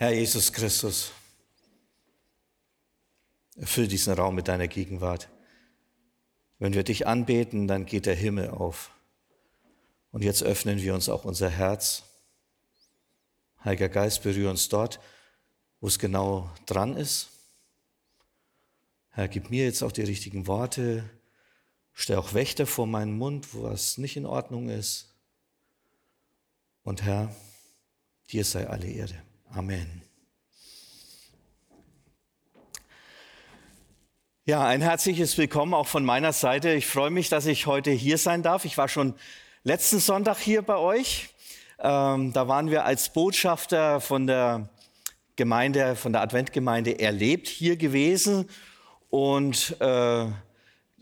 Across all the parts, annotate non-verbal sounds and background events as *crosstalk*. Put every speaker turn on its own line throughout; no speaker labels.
Herr Jesus Christus, erfüll diesen Raum mit deiner Gegenwart. Wenn wir dich anbeten, dann geht der Himmel auf. Und jetzt öffnen wir uns auch unser Herz. Heiliger Geist, berühre uns dort, wo es genau dran ist. Herr, gib mir jetzt auch die richtigen Worte. Stell auch Wächter vor meinen Mund, wo was nicht in Ordnung ist. Und Herr, dir sei alle Erde. Amen. Ja, ein herzliches Willkommen auch von meiner Seite. Ich freue mich, dass ich heute hier sein darf. Ich war schon letzten Sonntag hier bei euch. Ähm, da waren wir als Botschafter von der Gemeinde, von der Adventgemeinde erlebt hier gewesen. Und äh,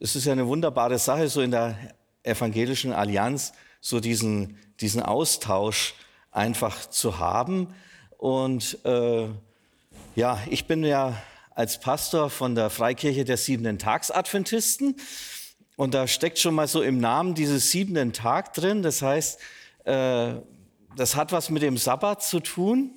es ist ja eine wunderbare Sache, so in der evangelischen Allianz, so diesen, diesen Austausch einfach zu haben. Und äh, ja, ich bin ja als Pastor von der Freikirche der siebenten Tagsadventisten. Und da steckt schon mal so im Namen dieses siebenten Tag drin. Das heißt, äh, das hat was mit dem Sabbat zu tun.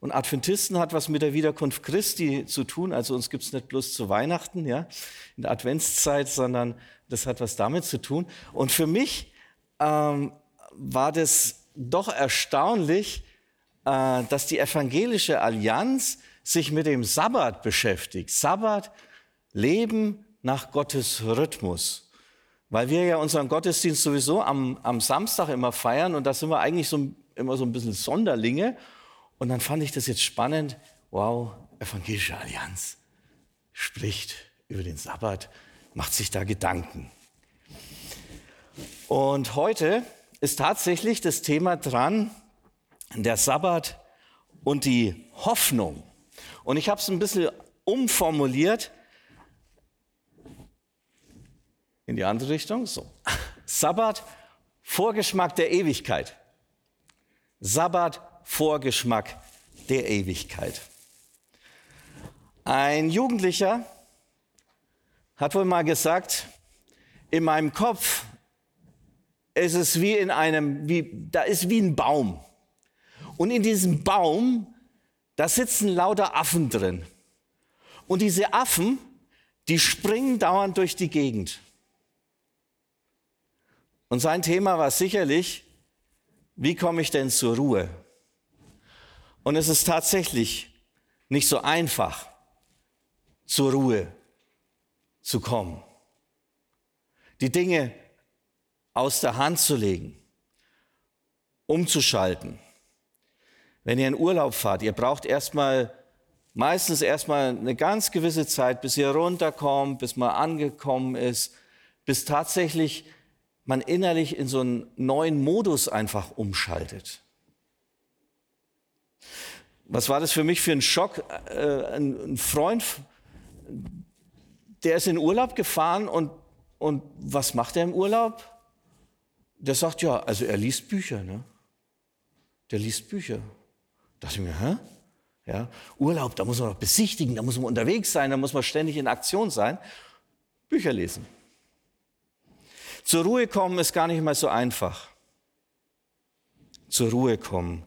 Und Adventisten hat was mit der Wiederkunft Christi zu tun. Also uns gibt es nicht bloß zu Weihnachten, ja, in der Adventszeit, sondern das hat was damit zu tun. Und für mich ähm, war das doch erstaunlich, dass die evangelische Allianz sich mit dem Sabbat beschäftigt. Sabbat, Leben nach Gottes Rhythmus. Weil wir ja unseren Gottesdienst sowieso am, am Samstag immer feiern und da sind wir eigentlich so, immer so ein bisschen Sonderlinge. Und dann fand ich das jetzt spannend. Wow, evangelische Allianz spricht über den Sabbat, macht sich da Gedanken. Und heute ist tatsächlich das Thema dran, der Sabbat und die Hoffnung. Und ich habe es ein bisschen umformuliert in die andere Richtung. So. *laughs* Sabbat, Vorgeschmack der Ewigkeit. Sabbat, Vorgeschmack der Ewigkeit. Ein Jugendlicher hat wohl mal gesagt, in meinem Kopf ist es wie in einem, wie, da ist wie ein Baum. Und in diesem Baum, da sitzen lauter Affen drin. Und diese Affen, die springen dauernd durch die Gegend. Und sein Thema war sicherlich, wie komme ich denn zur Ruhe? Und es ist tatsächlich nicht so einfach, zur Ruhe zu kommen. Die Dinge aus der Hand zu legen, umzuschalten. Wenn ihr in Urlaub fahrt, ihr braucht erstmal, meistens erstmal eine ganz gewisse Zeit, bis ihr runterkommt, bis man angekommen ist, bis tatsächlich man innerlich in so einen neuen Modus einfach umschaltet. Was war das für mich für ein Schock? Äh, ein Freund, der ist in Urlaub gefahren und, und was macht er im Urlaub? Der sagt ja, also er liest Bücher, ne? Der liest Bücher. Da dachte ich mir, hä? Ja, Urlaub, da muss man doch besichtigen, da muss man unterwegs sein, da muss man ständig in Aktion sein. Bücher lesen. Zur Ruhe kommen ist gar nicht mal so einfach. Zur Ruhe kommen.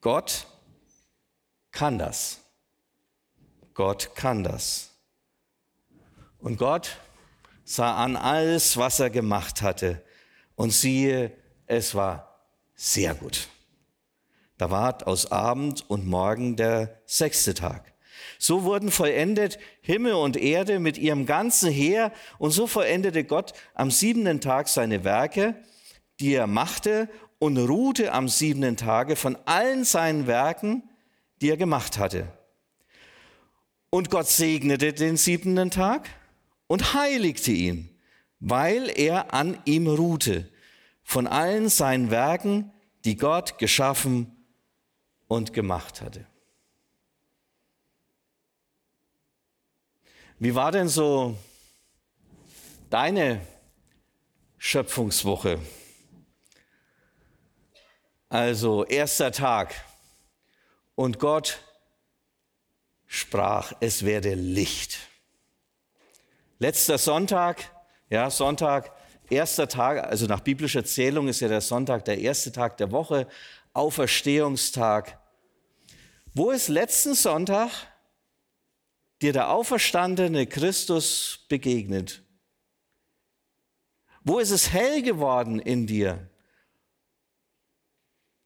Gott kann das. Gott kann das. Und Gott sah an alles, was er gemacht hatte, und siehe, es war sehr gut. Da ward aus Abend und Morgen der sechste Tag. So wurden vollendet Himmel und Erde mit ihrem ganzen Heer, und so vollendete Gott am siebenten Tag seine Werke, die er machte, und ruhte am siebenten Tage von allen seinen Werken, die er gemacht hatte. Und Gott segnete den siebenten Tag und heiligte ihn, weil er an ihm ruhte, von allen seinen Werken, die Gott geschaffen und gemacht hatte. Wie war denn so deine Schöpfungswoche? Also erster Tag und Gott sprach, es werde Licht. Letzter Sonntag, ja, Sonntag, erster Tag, also nach biblischer Zählung ist ja der Sonntag der erste Tag der Woche, Auferstehungstag. Wo ist letzten Sonntag dir der auferstandene Christus begegnet? Wo ist es hell geworden in dir?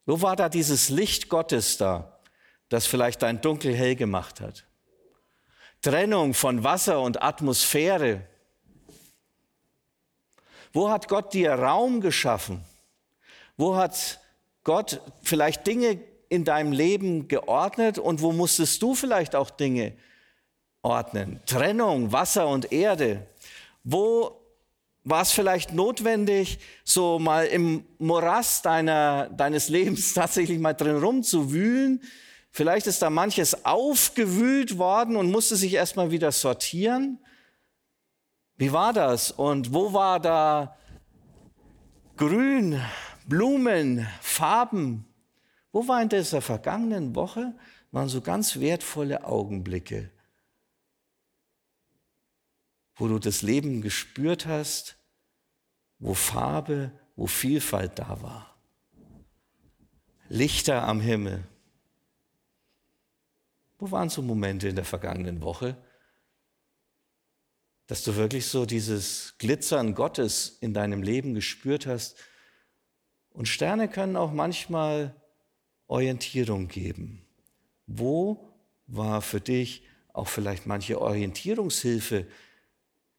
Wo war da dieses Licht Gottes da, das vielleicht dein Dunkel hell gemacht hat? Trennung von Wasser und Atmosphäre. Wo hat Gott dir Raum geschaffen? Wo hat Gott vielleicht Dinge in deinem Leben geordnet und wo musstest du vielleicht auch Dinge ordnen? Trennung, Wasser und Erde. Wo war es vielleicht notwendig, so mal im Morast deiner, deines Lebens *laughs* tatsächlich mal drin rumzuwühlen? Vielleicht ist da manches aufgewühlt worden und musste sich erstmal wieder sortieren. Wie war das? Und wo war da Grün, Blumen, Farben? Wo war in dieser vergangenen Woche waren so ganz wertvolle Augenblicke, wo du das Leben gespürt hast, wo Farbe, wo Vielfalt da war. Lichter am Himmel. Wo waren so Momente in der vergangenen Woche, dass du wirklich so dieses Glitzern Gottes in deinem Leben gespürt hast? Und Sterne können auch manchmal Orientierung geben. Wo war für dich auch vielleicht manche Orientierungshilfe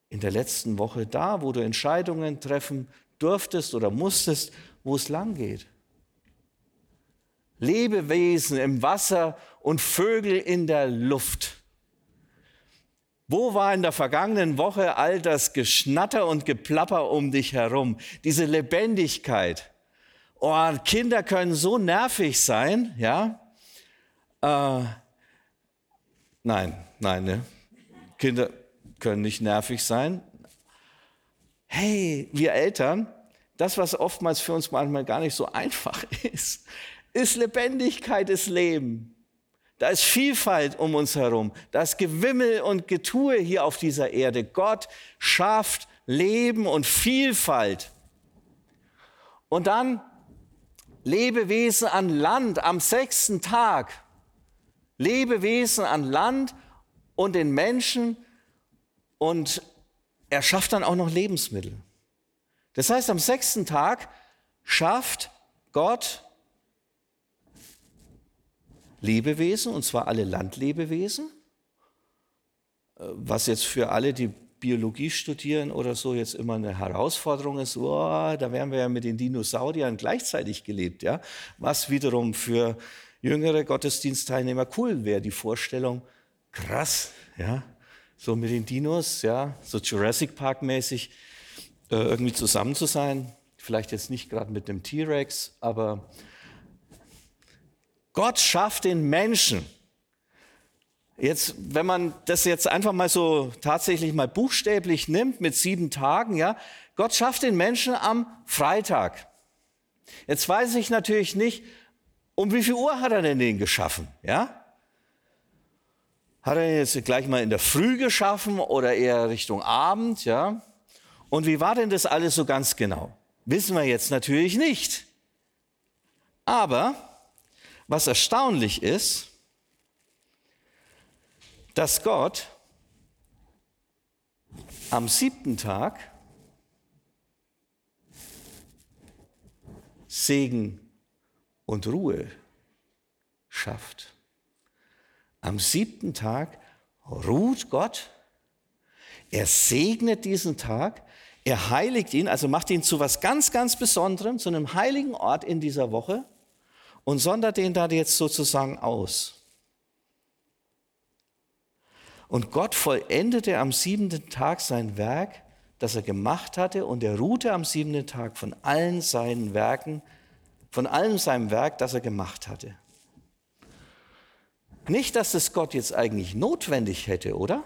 in der letzten Woche da, wo du Entscheidungen treffen durftest oder musstest, wo es lang geht? Lebewesen im Wasser und Vögel in der Luft. Wo war in der vergangenen Woche all das Geschnatter und Geplapper um dich herum, diese Lebendigkeit? Oh, Kinder können so nervig sein, ja? Äh, nein, nein, ne? Kinder können nicht nervig sein. Hey, wir Eltern, das, was oftmals für uns manchmal gar nicht so einfach *laughs* ist, ist Lebendigkeit, ist Leben. Da ist Vielfalt um uns herum. Da ist Gewimmel und Getue hier auf dieser Erde. Gott schafft Leben und Vielfalt. Und dann Lebewesen an Land am sechsten Tag. Lebewesen an Land und den Menschen. Und er schafft dann auch noch Lebensmittel. Das heißt, am sechsten Tag schafft Gott Lebewesen, und zwar alle Landlebewesen, äh, was jetzt für alle, die Biologie studieren oder so, jetzt immer eine Herausforderung ist, oh, da wären wir ja mit den Dinosauriern gleichzeitig gelebt, ja, was wiederum für jüngere Gottesdienstteilnehmer cool wäre, die Vorstellung, krass, ja, so mit den Dinos, ja, so Jurassic Park mäßig äh, irgendwie zusammen zu sein, vielleicht jetzt nicht gerade mit dem T-Rex, aber Gott schafft den Menschen. Jetzt, wenn man das jetzt einfach mal so tatsächlich mal buchstäblich nimmt mit sieben Tagen, ja, Gott schafft den Menschen am Freitag. Jetzt weiß ich natürlich nicht, um wie viel Uhr hat er denn den geschaffen, ja? Hat er ihn jetzt gleich mal in der Früh geschaffen oder eher Richtung Abend, ja? Und wie war denn das alles so ganz genau? Wissen wir jetzt natürlich nicht. Aber was erstaunlich ist, dass Gott am siebten Tag Segen und Ruhe schafft. Am siebten Tag ruht Gott, er segnet diesen Tag, er heiligt ihn, also macht ihn zu was ganz, ganz Besonderem, zu einem heiligen Ort in dieser Woche und sondert den da jetzt sozusagen aus. Und Gott vollendete am siebenten Tag sein Werk, das er gemacht hatte, und er ruhte am siebenten Tag von allen seinen Werken, von allem seinem Werk, das er gemacht hatte. Nicht, dass es Gott jetzt eigentlich notwendig hätte, oder?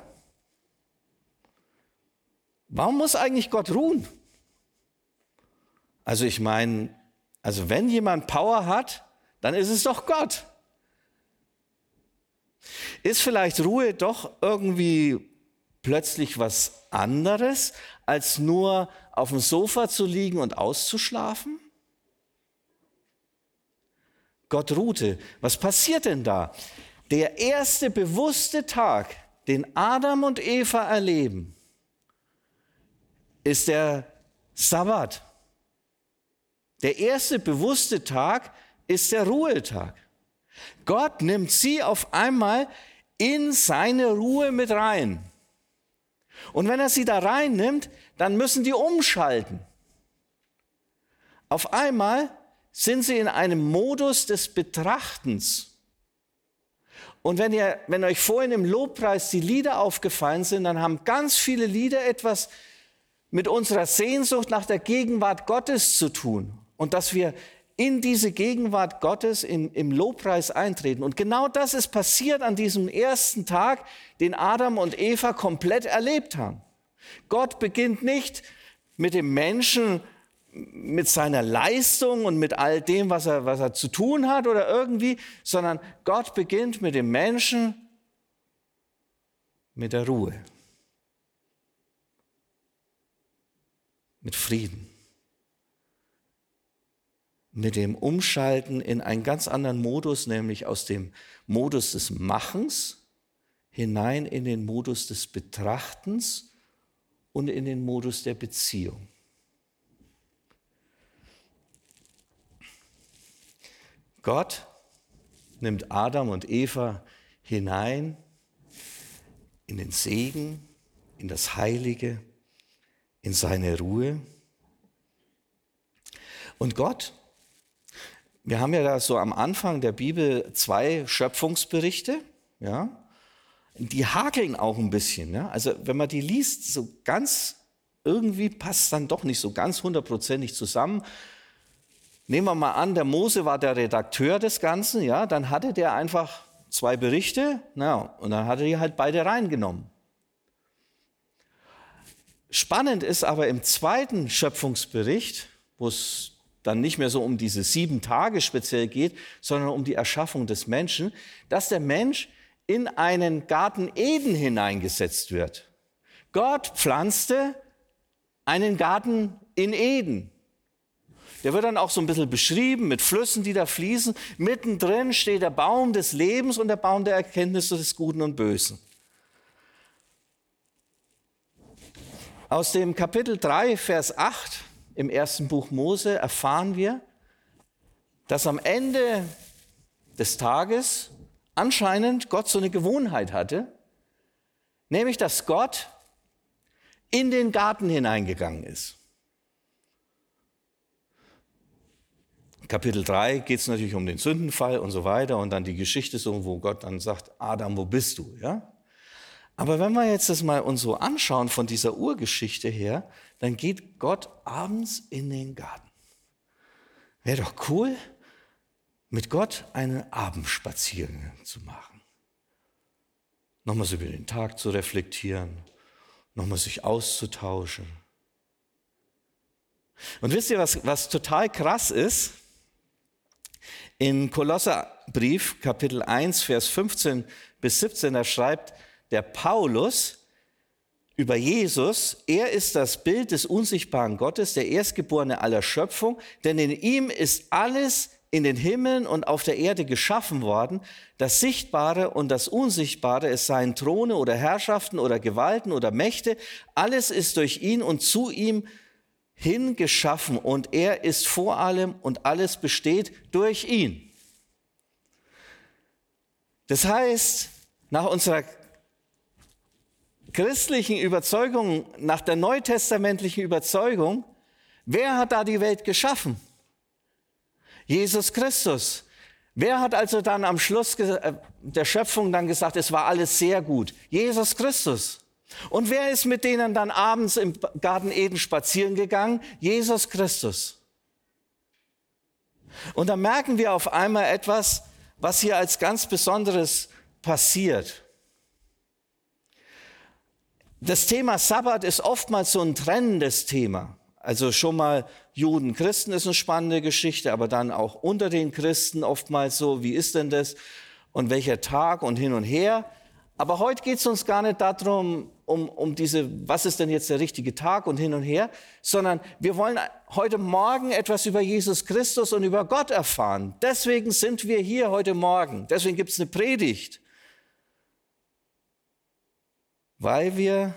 Warum muss eigentlich Gott ruhen? Also ich meine, also wenn jemand Power hat, dann ist es doch Gott. Ist vielleicht Ruhe doch irgendwie plötzlich was anderes, als nur auf dem Sofa zu liegen und auszuschlafen? Gott ruhte. Was passiert denn da? der erste bewusste Tag, den Adam und Eva erleben, ist der Sabbat. Der erste bewusste Tag ist der Ruhetag. Gott nimmt sie auf einmal in seine Ruhe mit rein. Und wenn er sie da reinnimmt, dann müssen die umschalten. Auf einmal sind sie in einem Modus des Betrachtens. Und wenn, ihr, wenn euch vorhin im Lobpreis die Lieder aufgefallen sind, dann haben ganz viele Lieder etwas mit unserer Sehnsucht nach der Gegenwart Gottes zu tun. Und dass wir in diese Gegenwart Gottes in, im Lobpreis eintreten. Und genau das ist passiert an diesem ersten Tag, den Adam und Eva komplett erlebt haben. Gott beginnt nicht mit dem Menschen mit seiner Leistung und mit all dem, was er, was er zu tun hat oder irgendwie, sondern Gott beginnt mit dem Menschen mit der Ruhe, mit Frieden, mit dem Umschalten in einen ganz anderen Modus, nämlich aus dem Modus des Machens hinein in den Modus des Betrachtens und in den Modus der Beziehung. Gott nimmt Adam und Eva hinein in den Segen, in das Heilige, in seine Ruhe. Und Gott, wir haben ja da so am Anfang der Bibel zwei Schöpfungsberichte, ja, die hakeln auch ein bisschen. Ja? Also wenn man die liest, so ganz irgendwie passt dann doch nicht so ganz hundertprozentig zusammen. Nehmen wir mal an, der Mose war der Redakteur des Ganzen, ja, dann hatte der einfach zwei Berichte, na, und dann hat er die halt beide reingenommen. Spannend ist aber im zweiten Schöpfungsbericht, wo es dann nicht mehr so um diese sieben Tage speziell geht, sondern um die Erschaffung des Menschen, dass der Mensch in einen Garten Eden hineingesetzt wird. Gott pflanzte einen Garten in Eden. Der wird dann auch so ein bisschen beschrieben mit Flüssen, die da fließen. Mittendrin steht der Baum des Lebens und der Baum der Erkenntnis des Guten und Bösen. Aus dem Kapitel 3, Vers 8 im ersten Buch Mose erfahren wir, dass am Ende des Tages anscheinend Gott so eine Gewohnheit hatte, nämlich dass Gott in den Garten hineingegangen ist. Kapitel 3 geht es natürlich um den Sündenfall und so weiter und dann die Geschichte so, wo Gott dann sagt, Adam, wo bist du? Ja? Aber wenn wir jetzt das mal uns so anschauen von dieser Urgeschichte her, dann geht Gott abends in den Garten. Wäre doch cool, mit Gott einen Abendspaziergang zu machen. Nochmal so über den Tag zu reflektieren, nochmal sich auszutauschen. Und wisst ihr, was, was total krass ist? In Kolosserbrief, Kapitel 1, Vers 15 bis 17, da schreibt der Paulus über Jesus, er ist das Bild des unsichtbaren Gottes, der Erstgeborene aller Schöpfung, denn in ihm ist alles in den Himmeln und auf der Erde geschaffen worden, das Sichtbare und das Unsichtbare, es seien Throne oder Herrschaften oder Gewalten oder Mächte, alles ist durch ihn und zu ihm hingeschaffen und er ist vor allem und alles besteht durch ihn. Das heißt, nach unserer christlichen Überzeugung, nach der neutestamentlichen Überzeugung, wer hat da die Welt geschaffen? Jesus Christus. Wer hat also dann am Schluss äh, der Schöpfung dann gesagt, es war alles sehr gut? Jesus Christus. Und wer ist mit denen dann abends im Garten Eden spazieren gegangen? Jesus Christus. Und da merken wir auf einmal etwas, was hier als ganz Besonderes passiert. Das Thema Sabbat ist oftmals so ein trennendes Thema. Also schon mal Juden, Christen ist eine spannende Geschichte, aber dann auch unter den Christen oftmals so, wie ist denn das und welcher Tag und hin und her. Aber heute geht es uns gar nicht darum, um, um diese, was ist denn jetzt der richtige Tag und hin und her, sondern wir wollen heute Morgen etwas über Jesus Christus und über Gott erfahren. Deswegen sind wir hier heute Morgen. Deswegen gibt es eine Predigt. Weil wir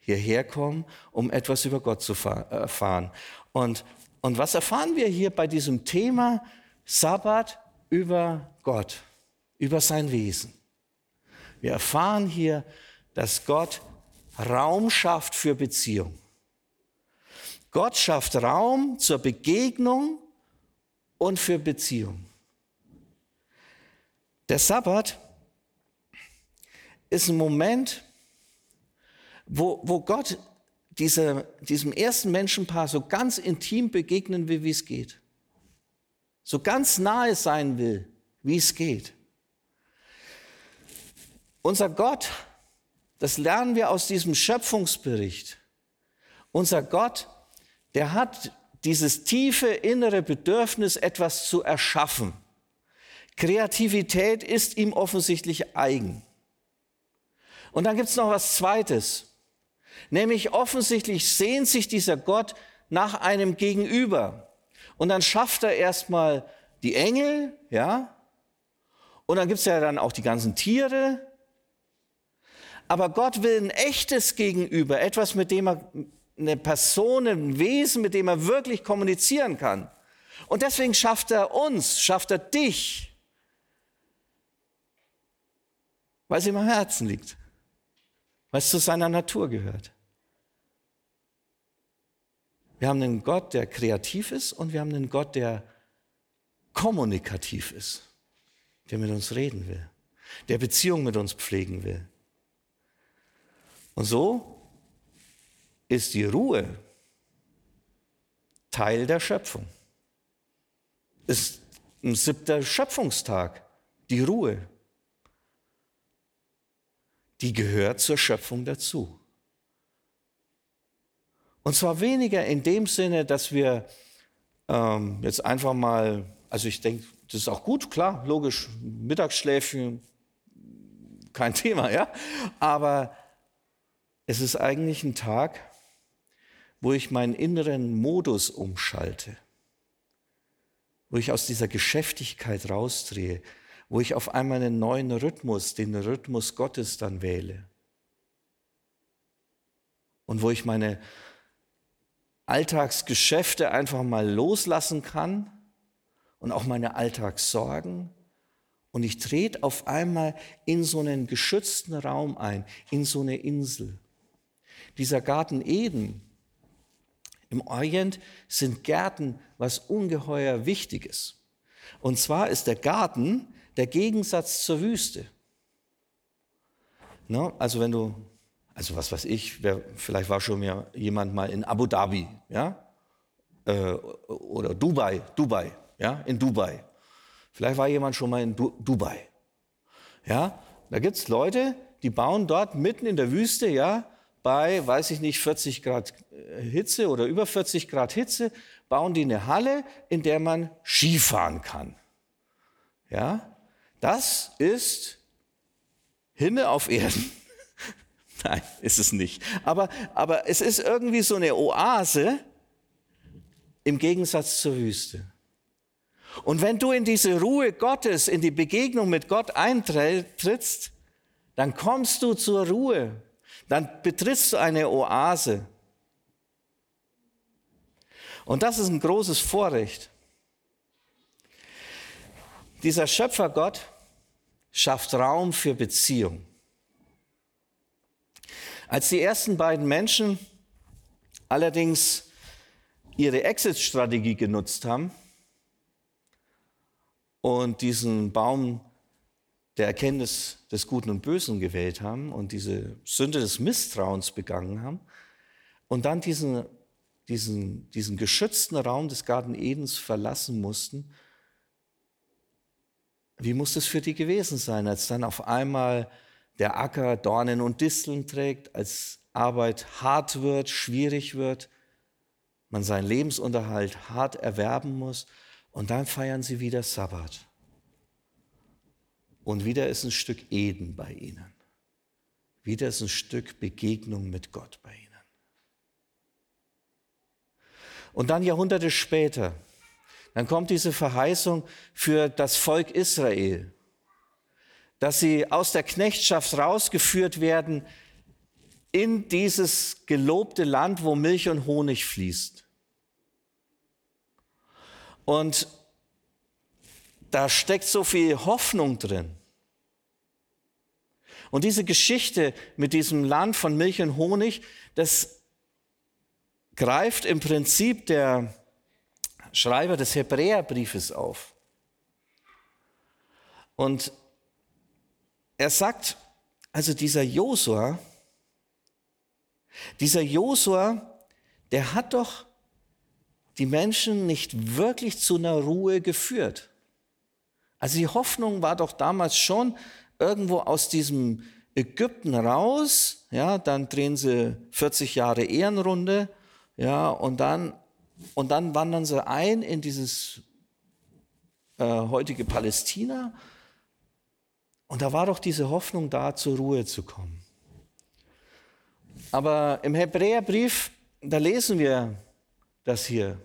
hierher kommen, um etwas über Gott zu erfahren. Und, und was erfahren wir hier bei diesem Thema Sabbat über Gott, über sein Wesen? Wir erfahren hier, dass Gott Raum schafft für Beziehung. Gott schafft Raum zur Begegnung und für Beziehung. Der Sabbat ist ein Moment, wo, wo Gott diese, diesem ersten Menschenpaar so ganz intim begegnen will, wie es geht. So ganz nahe sein will, wie es geht. Unser Gott, das lernen wir aus diesem Schöpfungsbericht. Unser Gott, der hat dieses tiefe innere Bedürfnis, etwas zu erschaffen. Kreativität ist ihm offensichtlich eigen. Und dann gibt es noch was Zweites. Nämlich offensichtlich sehnt sich dieser Gott nach einem Gegenüber. Und dann schafft er erstmal die Engel, ja. Und dann gibt es ja dann auch die ganzen Tiere. Aber Gott will ein echtes Gegenüber, etwas, mit dem er eine Person, ein Wesen, mit dem er wirklich kommunizieren kann. Und deswegen schafft er uns, schafft er dich, weil es ihm am Herzen liegt weil es zu seiner Natur gehört. Wir haben einen Gott, der kreativ ist und wir haben einen Gott, der kommunikativ ist, der mit uns reden will, der Beziehung mit uns pflegen will. Und so ist die Ruhe Teil der Schöpfung. Ist ein siebter Schöpfungstag, die Ruhe die gehört zur Schöpfung dazu. Und zwar weniger in dem Sinne, dass wir ähm, jetzt einfach mal, also ich denke, das ist auch gut, klar, logisch, Mittagsschläfchen, kein *laughs* Thema, ja. Aber es ist eigentlich ein Tag, wo ich meinen inneren Modus umschalte, wo ich aus dieser Geschäftigkeit rausdrehe, wo ich auf einmal einen neuen Rhythmus, den Rhythmus Gottes dann wähle. Und wo ich meine Alltagsgeschäfte einfach mal loslassen kann und auch meine Alltagssorgen. Und ich trete auf einmal in so einen geschützten Raum ein, in so eine Insel. Dieser Garten Eden im Orient sind Gärten was ungeheuer Wichtiges. Und zwar ist der Garten der Gegensatz zur Wüste. No, also wenn du, also was weiß ich, wer, vielleicht war schon mir jemand mal in Abu Dhabi, ja, äh, oder Dubai, Dubai, ja, in Dubai. Vielleicht war jemand schon mal in du Dubai, ja. Da gibt es Leute, die bauen dort mitten in der Wüste, ja, bei, weiß ich nicht, 40 Grad äh, Hitze oder über 40 Grad Hitze, bauen die eine Halle, in der man Skifahren kann. Ja, das ist Himmel auf Erden. *laughs* Nein, ist es nicht. Aber, aber es ist irgendwie so eine Oase im Gegensatz zur Wüste. Und wenn du in diese Ruhe Gottes, in die Begegnung mit Gott eintrittst, dann kommst du zur Ruhe. Dann betrittst du eine Oase. Und das ist ein großes Vorrecht. Dieser Schöpfergott schafft Raum für Beziehung. Als die ersten beiden Menschen allerdings ihre Exit-Strategie genutzt haben und diesen Baum der Erkenntnis des Guten und Bösen gewählt haben und diese Sünde des Misstrauens begangen haben und dann diesen, diesen, diesen geschützten Raum des Garten Edens verlassen mussten, wie muss es für die gewesen sein, als dann auf einmal der Acker Dornen und Disteln trägt, als Arbeit hart wird, schwierig wird, man seinen Lebensunterhalt hart erwerben muss und dann feiern sie wieder Sabbat. Und wieder ist ein Stück Eden bei ihnen. Wieder ist ein Stück Begegnung mit Gott bei ihnen. Und dann Jahrhunderte später, dann kommt diese Verheißung für das Volk Israel, dass sie aus der Knechtschaft rausgeführt werden in dieses gelobte Land, wo Milch und Honig fließt. Und da steckt so viel Hoffnung drin. Und diese Geschichte mit diesem Land von Milch und Honig, das greift im Prinzip der Schreiber des Hebräerbriefes auf. Und er sagt, also dieser Josua, dieser Josua, der hat doch die Menschen nicht wirklich zu einer Ruhe geführt. Also die Hoffnung war doch damals schon irgendwo aus diesem Ägypten raus, ja, dann drehen sie 40 Jahre Ehrenrunde, ja, und dann, und dann wandern sie ein in dieses äh, heutige Palästina. Und da war doch diese Hoffnung da, zur Ruhe zu kommen. Aber im Hebräerbrief, da lesen wir das hier.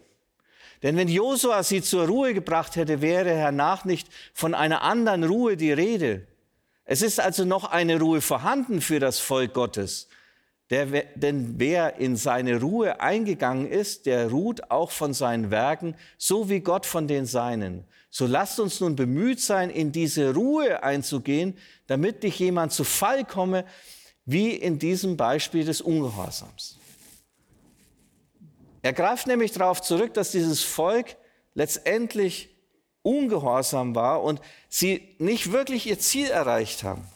Denn wenn Josua sie zur Ruhe gebracht hätte, wäre hernach nicht von einer anderen Ruhe die Rede. Es ist also noch eine Ruhe vorhanden für das Volk Gottes. Der, denn wer in seine Ruhe eingegangen ist, der ruht auch von seinen Werken, so wie Gott von den Seinen. So lasst uns nun bemüht sein, in diese Ruhe einzugehen, damit nicht jemand zu Fall komme, wie in diesem Beispiel des Ungehorsams. Er greift nämlich darauf zurück, dass dieses Volk letztendlich ungehorsam war und sie nicht wirklich ihr Ziel erreicht haben.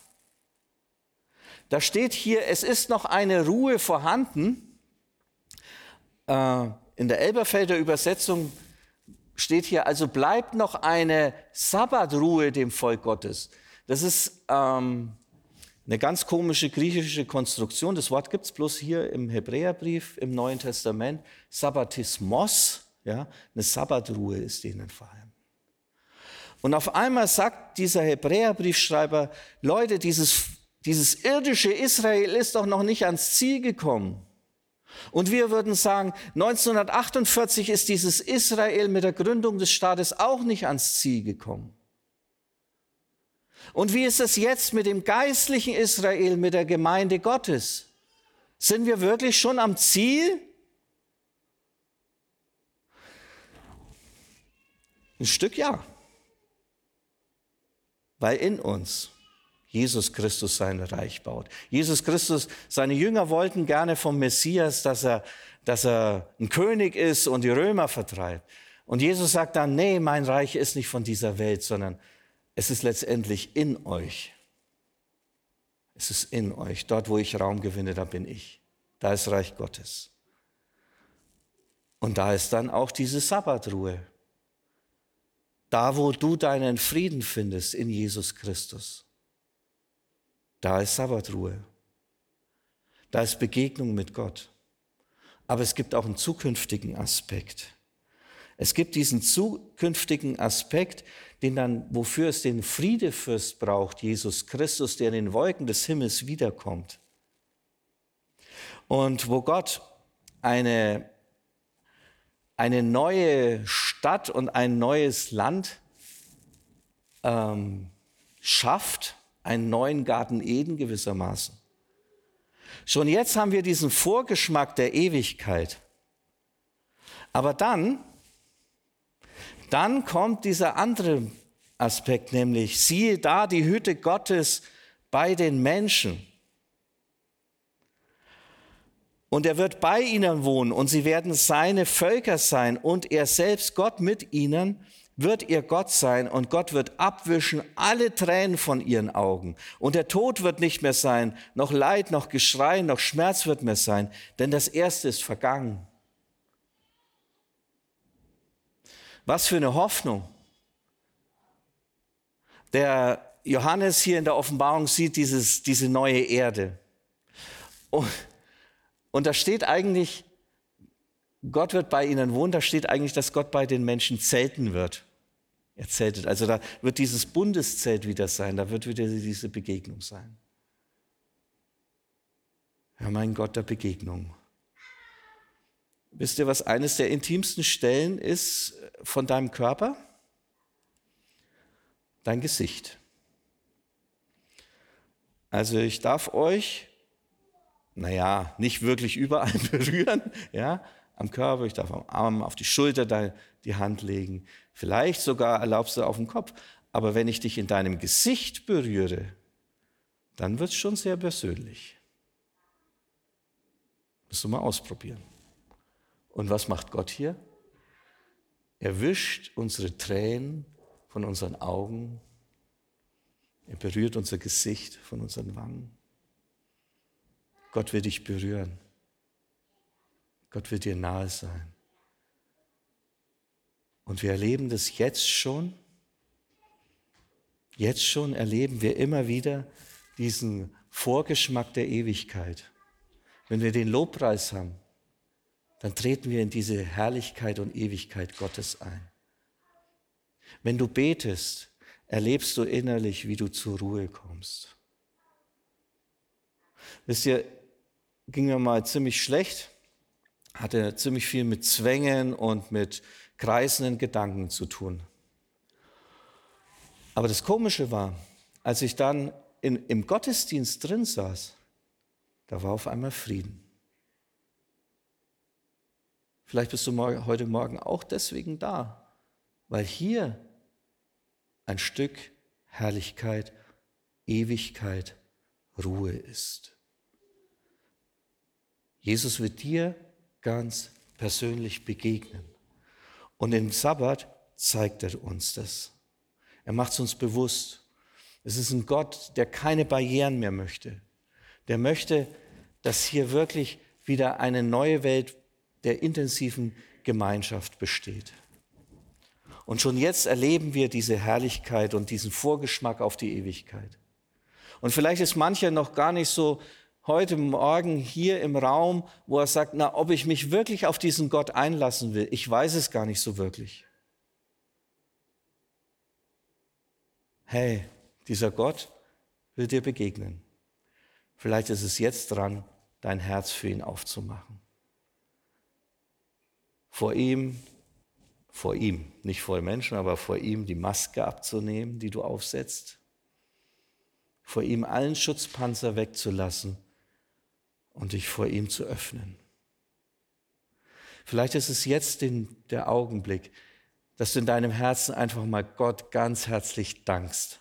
Da steht hier, es ist noch eine Ruhe vorhanden. Äh, in der Elberfelder Übersetzung steht hier, also bleibt noch eine Sabbatruhe dem Volk Gottes. Das ist ähm, eine ganz komische griechische Konstruktion. Das Wort gibt es bloß hier im Hebräerbrief, im Neuen Testament. Sabbatismos, ja, eine Sabbatruhe ist denen vorhanden. Und auf einmal sagt dieser Hebräerbriefschreiber, Leute, dieses, dieses irdische Israel ist doch noch nicht ans Ziel gekommen. Und wir würden sagen, 1948 ist dieses Israel mit der Gründung des Staates auch nicht ans Ziel gekommen. Und wie ist es jetzt mit dem geistlichen Israel, mit der Gemeinde Gottes? Sind wir wirklich schon am Ziel? Ein Stück ja weil in uns Jesus Christus sein Reich baut. Jesus Christus, seine Jünger wollten gerne vom Messias, dass er, dass er ein König ist und die Römer vertreibt. Und Jesus sagt dann, nee, mein Reich ist nicht von dieser Welt, sondern es ist letztendlich in euch. Es ist in euch. Dort, wo ich Raum gewinne, da bin ich. Da ist Reich Gottes. Und da ist dann auch diese Sabbatruhe. Da, wo du deinen Frieden findest in Jesus Christus, da ist Sabbatruhe. Da ist Begegnung mit Gott. Aber es gibt auch einen zukünftigen Aspekt. Es gibt diesen zukünftigen Aspekt, den dann, wofür es den Friedefürst braucht, Jesus Christus, der in den Wolken des Himmels wiederkommt. Und wo Gott eine eine neue Stadt und ein neues Land ähm, schafft, einen neuen Garten Eden gewissermaßen. Schon jetzt haben wir diesen Vorgeschmack der Ewigkeit. Aber dann, dann kommt dieser andere Aspekt, nämlich siehe da die Hütte Gottes bei den Menschen. Und er wird bei ihnen wohnen und sie werden seine Völker sein und er selbst, Gott mit ihnen, wird ihr Gott sein und Gott wird abwischen alle Tränen von ihren Augen. Und der Tod wird nicht mehr sein, noch Leid, noch Geschrei, noch Schmerz wird mehr sein, denn das Erste ist vergangen. Was für eine Hoffnung. Der Johannes hier in der Offenbarung sieht dieses, diese neue Erde. Und und da steht eigentlich, Gott wird bei ihnen wohnen, da steht eigentlich, dass Gott bei den Menschen zelten wird. Er. Also da wird dieses Bundeszelt wieder sein, da wird wieder diese Begegnung sein. Ja, mein Gott der Begegnung. Wisst ihr, was eines der intimsten Stellen ist von deinem Körper? Dein Gesicht. Also ich darf euch naja, nicht wirklich überall *laughs* berühren, ja, am Körper, ich darf am Arm, auf die Schulter die Hand legen, vielleicht sogar erlaubst du auf den Kopf. Aber wenn ich dich in deinem Gesicht berühre, dann wird es schon sehr persönlich. Musst du mal ausprobieren. Und was macht Gott hier? Er wischt unsere Tränen von unseren Augen. Er berührt unser Gesicht von unseren Wangen. Gott will dich berühren. Gott will dir nahe sein. Und wir erleben das jetzt schon. Jetzt schon erleben wir immer wieder diesen Vorgeschmack der Ewigkeit. Wenn wir den Lobpreis haben, dann treten wir in diese Herrlichkeit und Ewigkeit Gottes ein. Wenn du betest, erlebst du innerlich, wie du zur Ruhe kommst. Wisst ihr, ging mir mal ziemlich schlecht, hatte ziemlich viel mit Zwängen und mit kreisenden Gedanken zu tun. Aber das Komische war, als ich dann in, im Gottesdienst drin saß, da war auf einmal Frieden. Vielleicht bist du heute Morgen auch deswegen da, weil hier ein Stück Herrlichkeit, Ewigkeit, Ruhe ist. Jesus wird dir ganz persönlich begegnen. Und im Sabbat zeigt er uns das. Er macht es uns bewusst. Es ist ein Gott, der keine Barrieren mehr möchte. Der möchte, dass hier wirklich wieder eine neue Welt der intensiven Gemeinschaft besteht. Und schon jetzt erleben wir diese Herrlichkeit und diesen Vorgeschmack auf die Ewigkeit. Und vielleicht ist mancher noch gar nicht so heute Morgen hier im Raum, wo er sagt, na, ob ich mich wirklich auf diesen Gott einlassen will, ich weiß es gar nicht so wirklich. Hey, dieser Gott will dir begegnen. Vielleicht ist es jetzt dran, dein Herz für ihn aufzumachen. Vor ihm, vor ihm, nicht vor Menschen, aber vor ihm die Maske abzunehmen, die du aufsetzt. Vor ihm allen Schutzpanzer wegzulassen und dich vor ihm zu öffnen. Vielleicht ist es jetzt den, der Augenblick, dass du in deinem Herzen einfach mal Gott ganz herzlich dankst.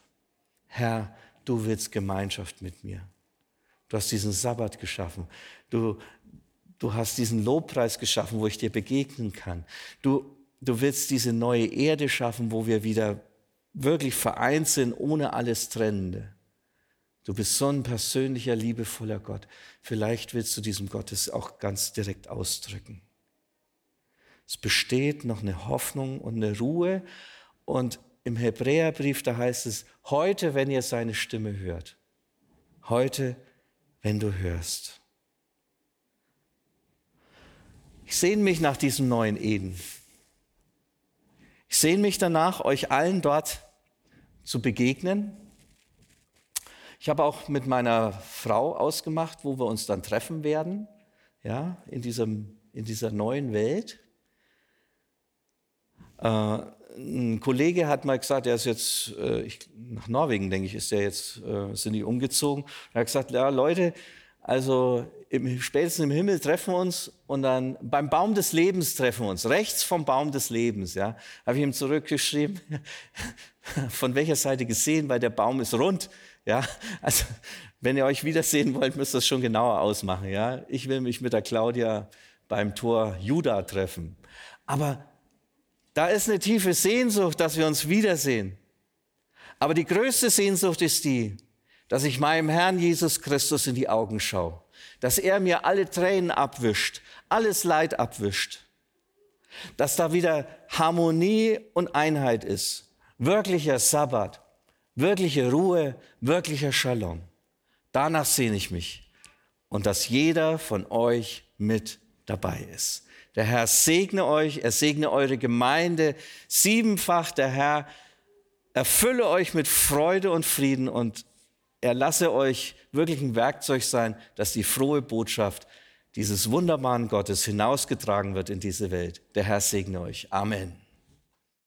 Herr, du willst Gemeinschaft mit mir. Du hast diesen Sabbat geschaffen. Du, du hast diesen Lobpreis geschaffen, wo ich dir begegnen kann. Du, du willst diese neue Erde schaffen, wo wir wieder wirklich vereint sind, ohne alles Trennende. Du bist so ein persönlicher, liebevoller Gott. Vielleicht willst du diesem Gottes auch ganz direkt ausdrücken. Es besteht noch eine Hoffnung und eine Ruhe. Und im Hebräerbrief, da heißt es, heute, wenn ihr seine Stimme hört. Heute, wenn du hörst. Ich sehne mich nach diesem neuen Eden. Ich sehne mich danach, euch allen dort zu begegnen ich habe auch mit meiner Frau ausgemacht, wo wir uns dann treffen werden, ja, in, diesem, in dieser neuen Welt. Äh, ein Kollege hat mal gesagt, er ist jetzt, äh, ich, nach Norwegen, denke ich, ist er jetzt, äh, sind die umgezogen. Er hat gesagt, ja, Leute, also im, spätestens im Himmel treffen wir uns und dann beim Baum des Lebens treffen wir uns, rechts vom Baum des Lebens. Ja, habe ich ihm zurückgeschrieben, *laughs* von welcher Seite gesehen, weil der Baum ist rund. Ja, also wenn ihr euch wiedersehen wollt, müsst ihr es schon genauer ausmachen. Ja, ich will mich mit der Claudia beim Tor Juda treffen. Aber da ist eine tiefe Sehnsucht, dass wir uns wiedersehen. Aber die größte Sehnsucht ist die, dass ich meinem Herrn Jesus Christus in die Augen schaue, dass er mir alle Tränen abwischt, alles Leid abwischt, dass da wieder Harmonie und Einheit ist, wirklicher Sabbat, wirkliche Ruhe, wirklicher Shalom. Danach sehne ich mich und dass jeder von euch mit dabei ist. Der Herr segne euch, er segne eure Gemeinde siebenfach. Der Herr erfülle euch mit Freude und Frieden und er lasse euch wirklich ein Werkzeug sein, dass die frohe Botschaft dieses wunderbaren Gottes hinausgetragen wird in diese Welt. Der Herr segne euch. Amen.